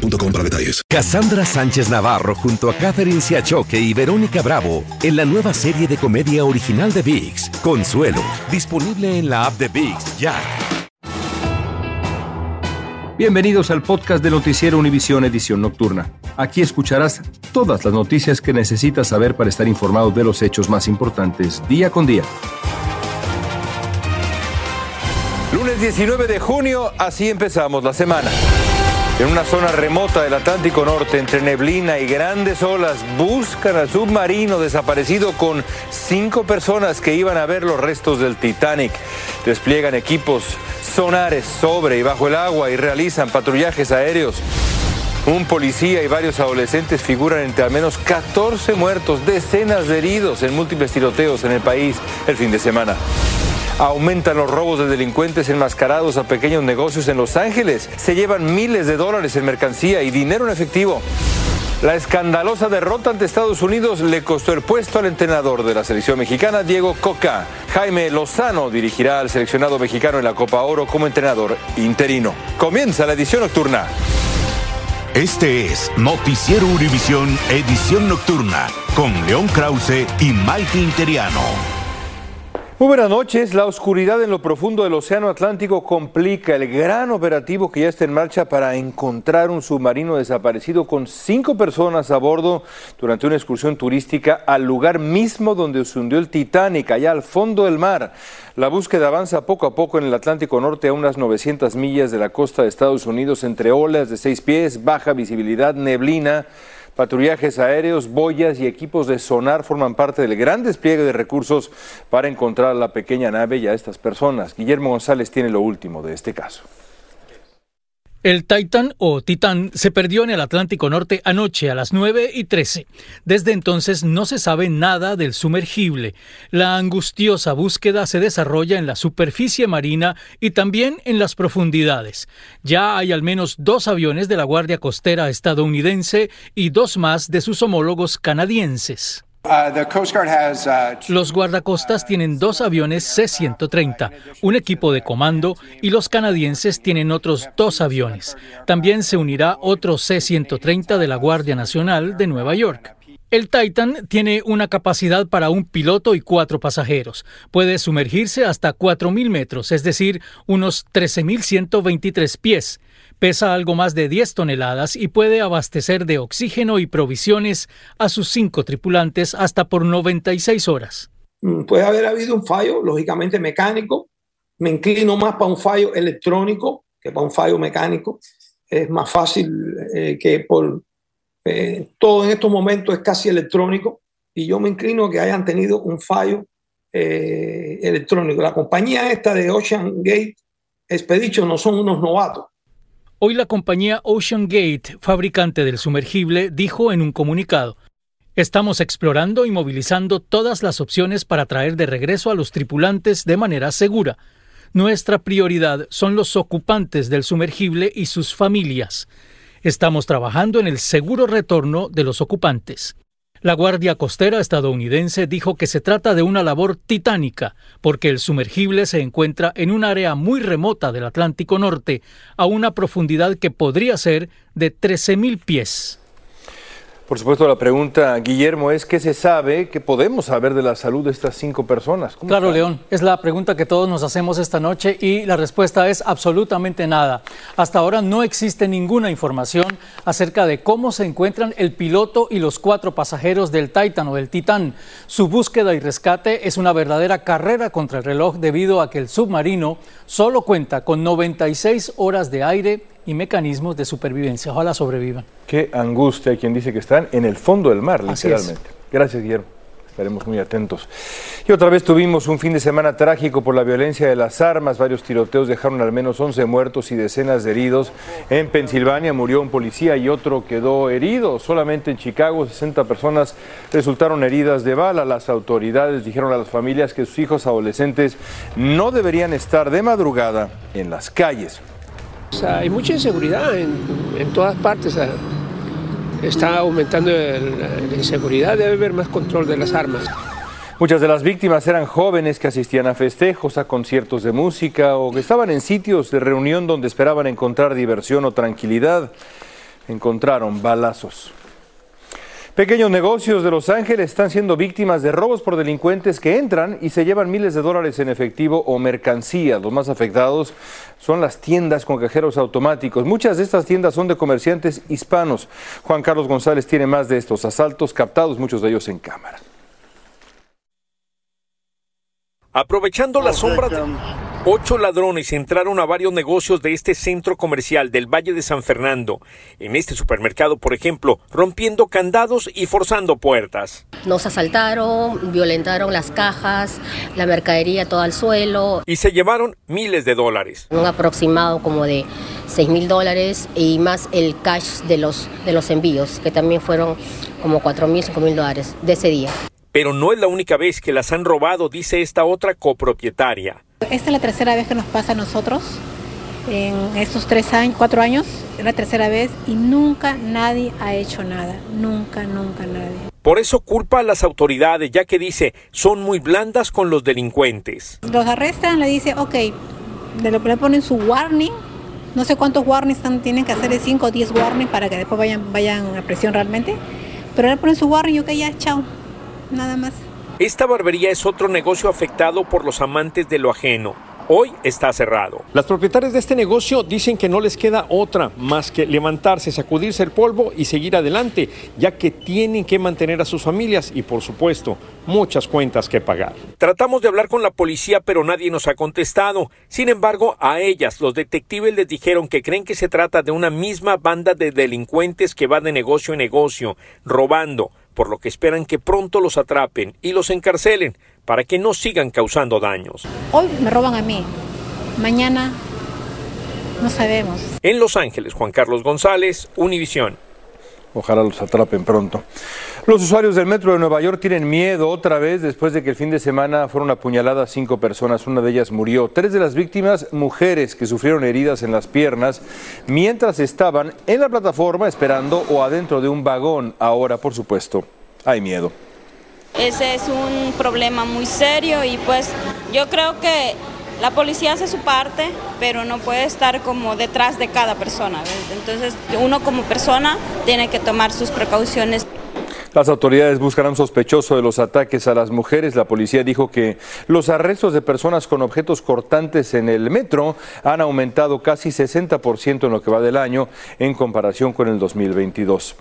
boostmobile para detalles. Cassandra Sánchez Navarro junto a Catherine Siachoque y Verónica Bravo en la nueva serie de comedia original de VIX, Consuelo, disponible en la app de VIX ya. Bienvenidos al podcast de Noticiero Univisión Edición Nocturna. Aquí escucharás todas las noticias que necesitas saber para estar informado de los hechos más importantes día con día. Lunes 19 de junio, así empezamos la semana. En una zona remota del Atlántico Norte, entre neblina y grandes olas, buscan al submarino desaparecido con cinco personas que iban a ver los restos del Titanic. Despliegan equipos sonares sobre y bajo el agua y realizan patrullajes aéreos. Un policía y varios adolescentes figuran entre al menos 14 muertos, decenas de heridos en múltiples tiroteos en el país el fin de semana. Aumentan los robos de delincuentes enmascarados a pequeños negocios en Los Ángeles. Se llevan miles de dólares en mercancía y dinero en efectivo. La escandalosa derrota ante Estados Unidos le costó el puesto al entrenador de la selección mexicana, Diego Coca. Jaime Lozano dirigirá al seleccionado mexicano en la Copa Oro como entrenador interino. Comienza la edición nocturna. Este es Noticiero Univisión Edición Nocturna con León Krause y Mike Interiano. Muy buenas noches. La oscuridad en lo profundo del Océano Atlántico complica el gran operativo que ya está en marcha para encontrar un submarino desaparecido con cinco personas a bordo durante una excursión turística al lugar mismo donde se hundió el Titanic, allá al fondo del mar. La búsqueda avanza poco a poco en el Atlántico Norte a unas 900 millas de la costa de Estados Unidos entre olas de seis pies, baja visibilidad, neblina. Patrullajes aéreos, boyas y equipos de sonar forman parte del gran despliegue de recursos para encontrar a la pequeña nave y a estas personas. Guillermo González tiene lo último de este caso. El Titan o Titán se perdió en el Atlántico Norte anoche a las 9 y 13. Desde entonces no se sabe nada del sumergible. La angustiosa búsqueda se desarrolla en la superficie marina y también en las profundidades. Ya hay al menos dos aviones de la Guardia Costera estadounidense y dos más de sus homólogos canadienses. Uh, uh, los guardacostas tienen dos aviones C-130, un equipo de comando y los canadienses tienen otros dos aviones. También se unirá otro C-130 de la Guardia Nacional de Nueva York. El Titan tiene una capacidad para un piloto y cuatro pasajeros. Puede sumergirse hasta 4.000 metros, es decir, unos 13.123 pies Pesa algo más de 10 toneladas y puede abastecer de oxígeno y provisiones a sus cinco tripulantes hasta por 96 horas. Mm, puede haber habido un fallo, lógicamente mecánico. Me inclino más para un fallo electrónico que para un fallo mecánico. Es más fácil eh, que por eh, todo en estos momentos es casi electrónico y yo me inclino a que hayan tenido un fallo eh, electrónico. La compañía esta de Ocean Gate Expedition no son unos novatos. Hoy la compañía Ocean Gate, fabricante del sumergible, dijo en un comunicado, Estamos explorando y movilizando todas las opciones para traer de regreso a los tripulantes de manera segura. Nuestra prioridad son los ocupantes del sumergible y sus familias. Estamos trabajando en el seguro retorno de los ocupantes. La Guardia Costera estadounidense dijo que se trata de una labor titánica, porque el sumergible se encuentra en un área muy remota del Atlántico Norte, a una profundidad que podría ser de 13.000 pies. Por supuesto, la pregunta, Guillermo, es qué se sabe, qué podemos saber de la salud de estas cinco personas. Claro, León, es la pregunta que todos nos hacemos esta noche y la respuesta es absolutamente nada. Hasta ahora no existe ninguna información acerca de cómo se encuentran el piloto y los cuatro pasajeros del Titan o del Titán. Su búsqueda y rescate es una verdadera carrera contra el reloj debido a que el submarino solo cuenta con 96 horas de aire y mecanismos de supervivencia. Ojalá sobrevivan. Qué angustia hay quien dice que están en el fondo del mar, literalmente. Gracias, Guillermo. Estaremos muy atentos. Y otra vez tuvimos un fin de semana trágico por la violencia de las armas. Varios tiroteos dejaron al menos 11 muertos y decenas de heridos. En Pensilvania murió un policía y otro quedó herido. Solamente en Chicago 60 personas resultaron heridas de bala. Las autoridades dijeron a las familias que sus hijos adolescentes no deberían estar de madrugada en las calles. Hay mucha inseguridad en, en todas partes está aumentando la inseguridad, debe haber más control de las armas. Muchas de las víctimas eran jóvenes que asistían a festejos, a conciertos de música o que estaban en sitios de reunión donde esperaban encontrar diversión o tranquilidad. Encontraron balazos. Pequeños negocios de Los Ángeles están siendo víctimas de robos por delincuentes que entran y se llevan miles de dólares en efectivo o mercancía. Los más afectados son las tiendas con cajeros automáticos. Muchas de estas tiendas son de comerciantes hispanos. Juan Carlos González tiene más de estos asaltos captados, muchos de ellos en cámara. Aprovechando la sombra de... Ocho ladrones entraron a varios negocios de este centro comercial del Valle de San Fernando. En este supermercado, por ejemplo, rompiendo candados y forzando puertas. Nos asaltaron, violentaron las cajas, la mercadería todo al suelo. Y se llevaron miles de dólares. Un aproximado como de 6 mil dólares y más el cash de los, de los envíos, que también fueron como 4 mil, 5 mil dólares de ese día. Pero no es la única vez que las han robado, dice esta otra copropietaria. Esta es la tercera vez que nos pasa a nosotros en estos tres años, cuatro años, es la tercera vez y nunca nadie ha hecho nada, nunca, nunca nadie. Por eso culpa a las autoridades, ya que dice, son muy blandas con los delincuentes. Los arrestan, le dice, ok, le, le ponen su warning, no sé cuántos warnings tienen que hacer, de 5 o 10 warnings para que después vayan, vayan a presión realmente, pero le ponen su warning y ok, ya, chao nada más. Esta barbería es otro negocio afectado por los amantes de lo ajeno. Hoy está cerrado. Las propietarias de este negocio dicen que no les queda otra más que levantarse, sacudirse el polvo y seguir adelante, ya que tienen que mantener a sus familias y, por supuesto, muchas cuentas que pagar. Tratamos de hablar con la policía, pero nadie nos ha contestado. Sin embargo, a ellas, los detectives les dijeron que creen que se trata de una misma banda de delincuentes que va de negocio en negocio, robando por lo que esperan que pronto los atrapen y los encarcelen para que no sigan causando daños. Hoy me roban a mí, mañana no sabemos. En Los Ángeles, Juan Carlos González, Univisión. Ojalá los atrapen pronto. Los usuarios del metro de Nueva York tienen miedo otra vez después de que el fin de semana fueron apuñaladas cinco personas. Una de ellas murió. Tres de las víctimas, mujeres que sufrieron heridas en las piernas mientras estaban en la plataforma esperando o adentro de un vagón. Ahora, por supuesto, hay miedo. Ese es un problema muy serio y pues yo creo que la policía hace su parte, pero no puede estar como detrás de cada persona. Entonces uno como persona tiene que tomar sus precauciones. Las autoridades buscan a un sospechoso de los ataques a las mujeres. La policía dijo que los arrestos de personas con objetos cortantes en el metro han aumentado casi 60% en lo que va del año en comparación con el 2022.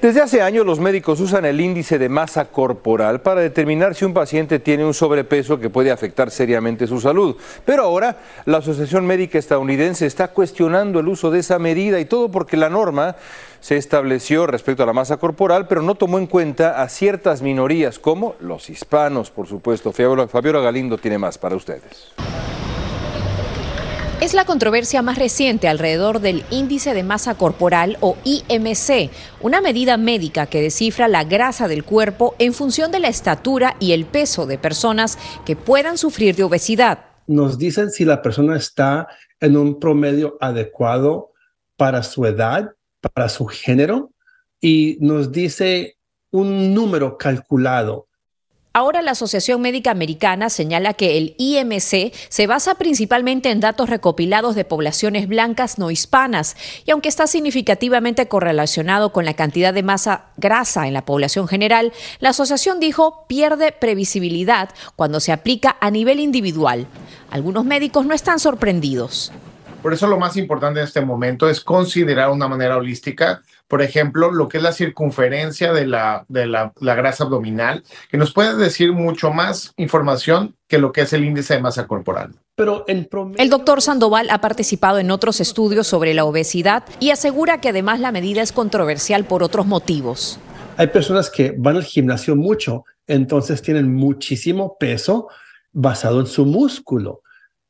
Desde hace años los médicos usan el índice de masa corporal para determinar si un paciente tiene un sobrepeso que puede afectar seriamente su salud. Pero ahora la Asociación Médica Estadounidense está cuestionando el uso de esa medida y todo porque la norma se estableció respecto a la masa corporal, pero no tomó en cuenta a ciertas minorías, como los hispanos, por supuesto. Fabiola Galindo tiene más para ustedes. Es la controversia más reciente alrededor del índice de masa corporal o IMC, una medida médica que descifra la grasa del cuerpo en función de la estatura y el peso de personas que puedan sufrir de obesidad. Nos dicen si la persona está en un promedio adecuado para su edad para su género y nos dice un número calculado. Ahora la Asociación Médica Americana señala que el IMC se basa principalmente en datos recopilados de poblaciones blancas no hispanas y aunque está significativamente correlacionado con la cantidad de masa grasa en la población general, la asociación dijo pierde previsibilidad cuando se aplica a nivel individual. Algunos médicos no están sorprendidos. Por eso lo más importante en este momento es considerar una manera holística, por ejemplo, lo que es la circunferencia de la, de la, grasa abdominal, que nos puede decir mucho más información que lo que es el índice de masa corporal. Pero El doctor Sandoval ha participado en otros estudios sobre la obesidad y asegura que además la medida es controversial por otros motivos. Hay personas que van al gimnasio mucho entonces tienen muchísimo peso basado en su músculo.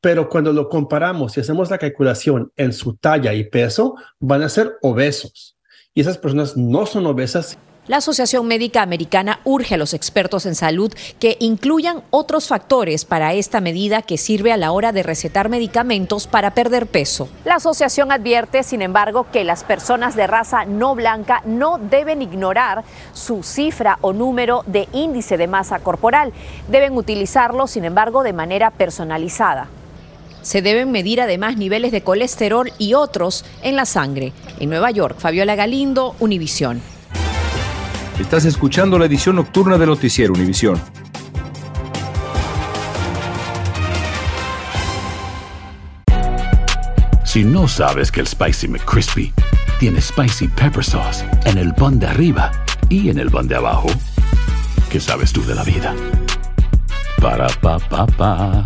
Pero cuando lo comparamos y hacemos la calculación en su talla y peso, van a ser obesos. Y esas personas no son obesas la Asociación Médica Americana urge a los expertos en salud que incluyan otros factores para esta medida que sirve a la hora de recetar medicamentos para perder peso. La asociación advierte, sin embargo, que las personas de raza no blanca no deben ignorar su cifra o número de índice de masa corporal. Deben utilizarlo, sin embargo, de manera personalizada. Se deben medir además niveles de colesterol y otros en la sangre. En Nueva York, Fabiola Galindo, Univisión. Estás escuchando la edición nocturna de Noticiero Univisión. Si no sabes que el Spicy McCrispy tiene Spicy Pepper Sauce en el pan de arriba y en el pan de abajo, ¿qué sabes tú de la vida? Para, pa, pa, pa.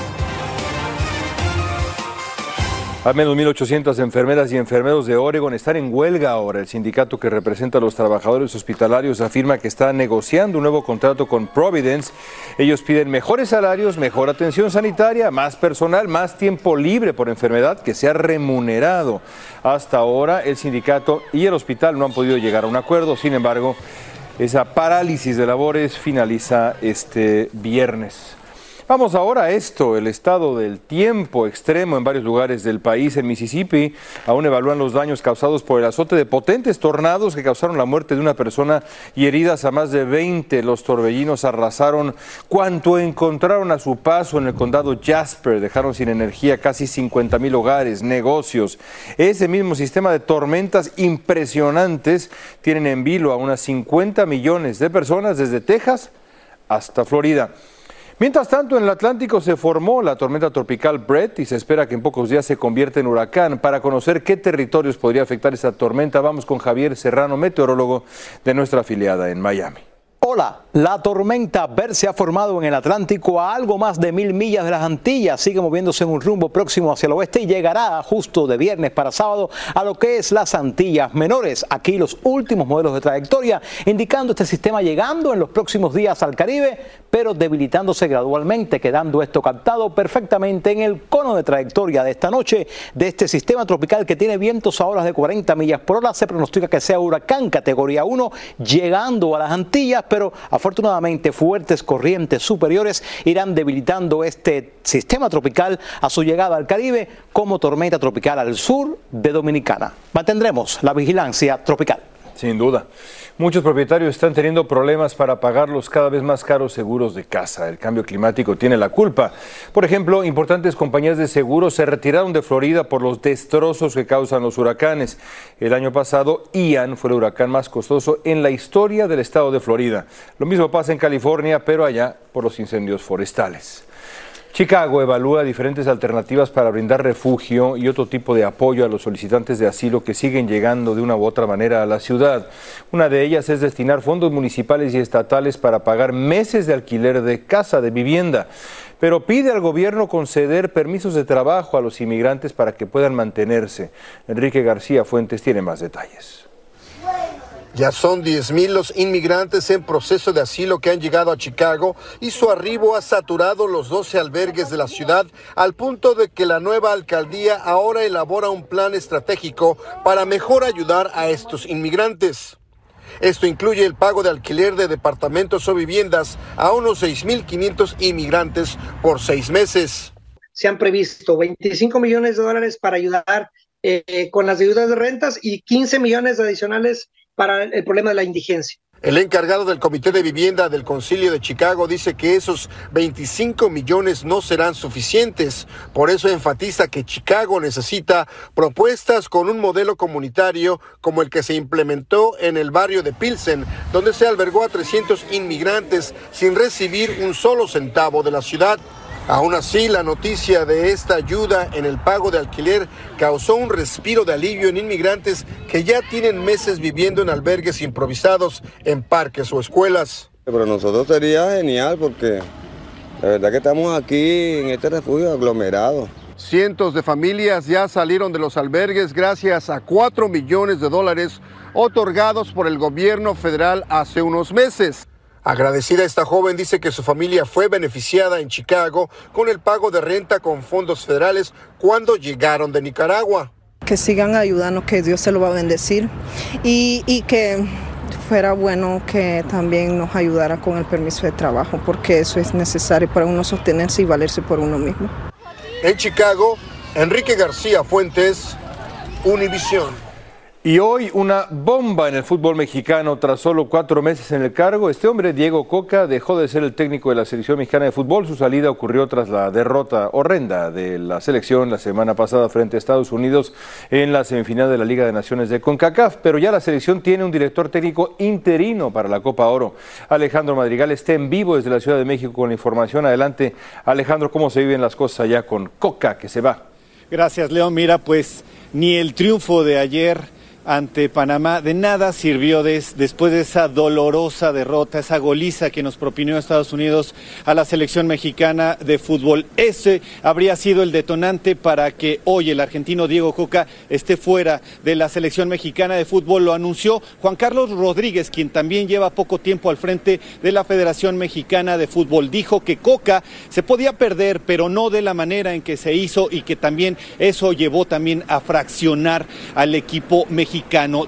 Al menos 1.800 enfermeras y enfermeros de Oregon están en huelga ahora. El sindicato que representa a los trabajadores hospitalarios afirma que está negociando un nuevo contrato con Providence. Ellos piden mejores salarios, mejor atención sanitaria, más personal, más tiempo libre por enfermedad que sea remunerado. Hasta ahora el sindicato y el hospital no han podido llegar a un acuerdo. Sin embargo, esa parálisis de labores finaliza este viernes. Vamos ahora a esto, el estado del tiempo extremo en varios lugares del país. En Mississippi aún evalúan los daños causados por el azote de potentes tornados que causaron la muerte de una persona y heridas a más de 20. Los torbellinos arrasaron cuanto encontraron a su paso en el condado Jasper. Dejaron sin energía casi 50 mil hogares, negocios. Ese mismo sistema de tormentas impresionantes tienen en vilo a unas 50 millones de personas desde Texas hasta Florida. Mientras tanto, en el Atlántico se formó la tormenta tropical Brett y se espera que en pocos días se convierta en huracán. Para conocer qué territorios podría afectar esta tormenta, vamos con Javier Serrano, meteorólogo de nuestra afiliada en Miami. Hola, la tormenta Bert se ha formado en el Atlántico a algo más de mil millas de las Antillas, sigue moviéndose en un rumbo próximo hacia el oeste y llegará justo de viernes para sábado a lo que es las Antillas Menores. Aquí los últimos modelos de trayectoria indicando este sistema llegando en los próximos días al Caribe, pero debilitándose gradualmente, quedando esto captado perfectamente en el cono de trayectoria de esta noche de este sistema tropical que tiene vientos a horas de 40 millas por hora. Se pronostica que sea huracán categoría 1 llegando a las Antillas pero afortunadamente fuertes corrientes superiores irán debilitando este sistema tropical a su llegada al Caribe como tormenta tropical al sur de Dominicana. Mantendremos la vigilancia tropical. Sin duda. Muchos propietarios están teniendo problemas para pagar los cada vez más caros seguros de casa. El cambio climático tiene la culpa. Por ejemplo, importantes compañías de seguros se retiraron de Florida por los destrozos que causan los huracanes. El año pasado, Ian fue el huracán más costoso en la historia del estado de Florida. Lo mismo pasa en California, pero allá por los incendios forestales. Chicago evalúa diferentes alternativas para brindar refugio y otro tipo de apoyo a los solicitantes de asilo que siguen llegando de una u otra manera a la ciudad. Una de ellas es destinar fondos municipales y estatales para pagar meses de alquiler de casa, de vivienda, pero pide al gobierno conceder permisos de trabajo a los inmigrantes para que puedan mantenerse. Enrique García Fuentes tiene más detalles. Ya son 10.000 los inmigrantes en proceso de asilo que han llegado a Chicago y su arribo ha saturado los 12 albergues de la ciudad al punto de que la nueva alcaldía ahora elabora un plan estratégico para mejor ayudar a estos inmigrantes. Esto incluye el pago de alquiler de departamentos o viviendas a unos 6.500 inmigrantes por seis meses. Se han previsto 25 millones de dólares para ayudar eh, con las deudas de rentas y 15 millones adicionales para el problema de la indigencia. El encargado del Comité de Vivienda del Concilio de Chicago dice que esos 25 millones no serán suficientes. Por eso enfatiza que Chicago necesita propuestas con un modelo comunitario como el que se implementó en el barrio de Pilsen, donde se albergó a 300 inmigrantes sin recibir un solo centavo de la ciudad. Aún así, la noticia de esta ayuda en el pago de alquiler causó un respiro de alivio en inmigrantes que ya tienen meses viviendo en albergues improvisados en parques o escuelas. Para nosotros sería genial porque la verdad que estamos aquí en este refugio aglomerado. Cientos de familias ya salieron de los albergues gracias a 4 millones de dólares otorgados por el gobierno federal hace unos meses. Agradecida esta joven dice que su familia fue beneficiada en Chicago con el pago de renta con fondos federales cuando llegaron de Nicaragua. Que sigan ayudando, que Dios se lo va a bendecir y, y que fuera bueno que también nos ayudara con el permiso de trabajo, porque eso es necesario para uno sostenerse y valerse por uno mismo. En Chicago, Enrique García Fuentes, Univisión. Y hoy una bomba en el fútbol mexicano tras solo cuatro meses en el cargo. Este hombre, Diego Coca, dejó de ser el técnico de la selección mexicana de fútbol. Su salida ocurrió tras la derrota horrenda de la selección la semana pasada frente a Estados Unidos en la semifinal de la Liga de Naciones de CONCACAF. Pero ya la selección tiene un director técnico interino para la Copa Oro. Alejandro Madrigal está en vivo desde la Ciudad de México con la información. Adelante, Alejandro, ¿cómo se viven las cosas allá con Coca que se va? Gracias, León. Mira, pues ni el triunfo de ayer ante Panamá de nada sirvió después de esa dolorosa derrota, esa goliza que nos propinó Estados Unidos a la selección mexicana de fútbol. Ese habría sido el detonante para que hoy el argentino Diego Coca esté fuera de la selección mexicana de fútbol. Lo anunció Juan Carlos Rodríguez, quien también lleva poco tiempo al frente de la Federación Mexicana de Fútbol. Dijo que Coca se podía perder, pero no de la manera en que se hizo y que también eso llevó también a fraccionar al equipo mexicano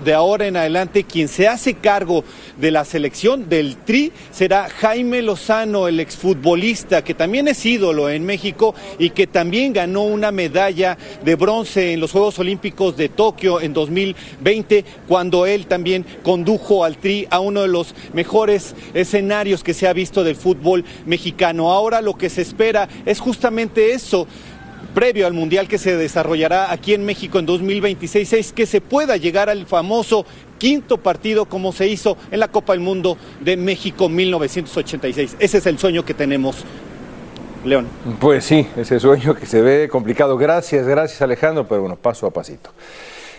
De ahora en adelante, quien se hace cargo de la selección del Tri será Jaime Lozano, el exfutbolista que también es ídolo en México y que también ganó una medalla de bronce en los Juegos Olímpicos de Tokio en 2020, cuando él también condujo al Tri a uno de los mejores escenarios que se ha visto del fútbol mexicano. Ahora lo que se espera es justamente eso previo al Mundial que se desarrollará aquí en México en 2026 es que se pueda llegar al famoso quinto partido como se hizo en la Copa del Mundo de México 1986. Ese es el sueño que tenemos. León. Pues sí, ese sueño que se ve complicado. Gracias, gracias Alejandro, pero bueno, paso a pasito.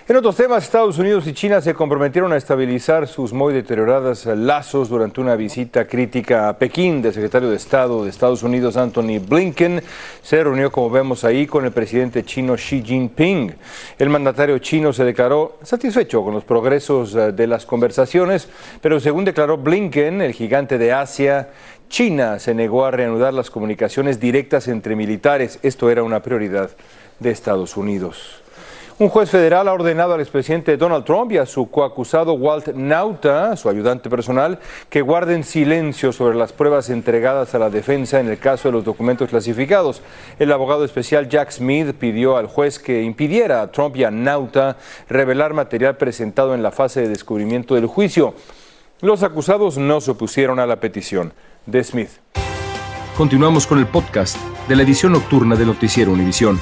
En otros temas, Estados Unidos y China se comprometieron a estabilizar sus muy deteriorados lazos durante una visita crítica a Pekín del secretario de Estado de Estados Unidos, Anthony Blinken. Se reunió, como vemos ahí, con el presidente chino Xi Jinping. El mandatario chino se declaró satisfecho con los progresos eh, de las conversaciones, pero según declaró Blinken, el gigante de Asia, China se negó a reanudar las comunicaciones directas entre militares. Esto era una prioridad de Estados Unidos. Un juez federal ha ordenado al expresidente Donald Trump y a su coacusado Walt Nauta, su ayudante personal, que guarden silencio sobre las pruebas entregadas a la defensa en el caso de los documentos clasificados. El abogado especial Jack Smith pidió al juez que impidiera a Trump y a Nauta revelar material presentado en la fase de descubrimiento del juicio. Los acusados no se opusieron a la petición de Smith. Continuamos con el podcast de la edición nocturna de Noticiero Univisión.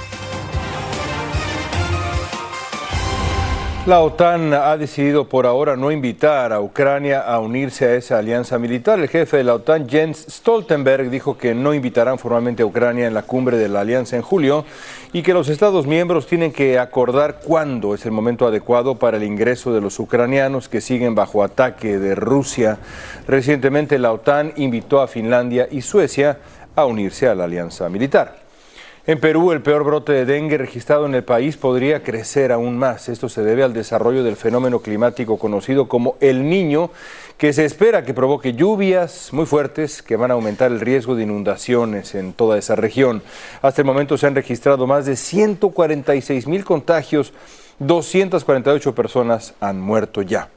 La OTAN ha decidido por ahora no invitar a Ucrania a unirse a esa alianza militar. El jefe de la OTAN, Jens Stoltenberg, dijo que no invitarán formalmente a Ucrania en la cumbre de la alianza en julio y que los Estados miembros tienen que acordar cuándo es el momento adecuado para el ingreso de los ucranianos que siguen bajo ataque de Rusia. Recientemente la OTAN invitó a Finlandia y Suecia a unirse a la alianza militar. En Perú, el peor brote de dengue registrado en el país podría crecer aún más. Esto se debe al desarrollo del fenómeno climático conocido como el niño, que se espera que provoque lluvias muy fuertes que van a aumentar el riesgo de inundaciones en toda esa región. Hasta el momento se han registrado más de 146 mil contagios, 248 personas han muerto ya.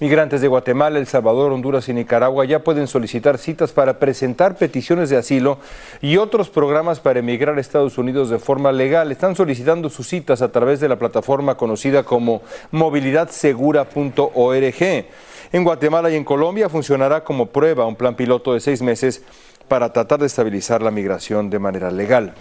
Migrantes de Guatemala, El Salvador, Honduras y Nicaragua ya pueden solicitar citas para presentar peticiones de asilo y otros programas para emigrar a Estados Unidos de forma legal. Están solicitando sus citas a través de la plataforma conocida como movilidadsegura.org. En Guatemala y en Colombia funcionará como prueba un plan piloto de seis meses para tratar de estabilizar la migración de manera legal.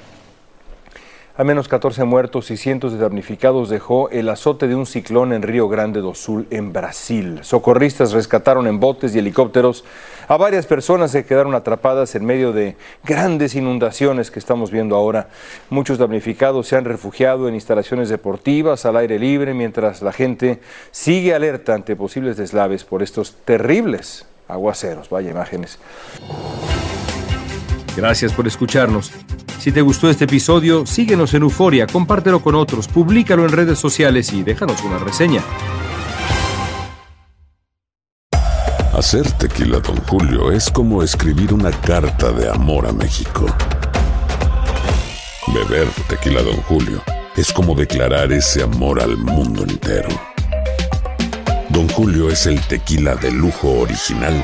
Al menos 14 muertos y cientos de damnificados dejó el azote de un ciclón en Río Grande do Sul, en Brasil. Socorristas rescataron en botes y helicópteros a varias personas que quedaron atrapadas en medio de grandes inundaciones que estamos viendo ahora. Muchos damnificados se han refugiado en instalaciones deportivas al aire libre mientras la gente sigue alerta ante posibles deslaves por estos terribles aguaceros. Vaya imágenes. Gracias por escucharnos. Si te gustó este episodio, síguenos en Euforia, compártelo con otros, públicalo en redes sociales y déjanos una reseña. Hacer tequila, Don Julio, es como escribir una carta de amor a México. Beber tequila, Don Julio, es como declarar ese amor al mundo entero. Don Julio es el tequila de lujo original,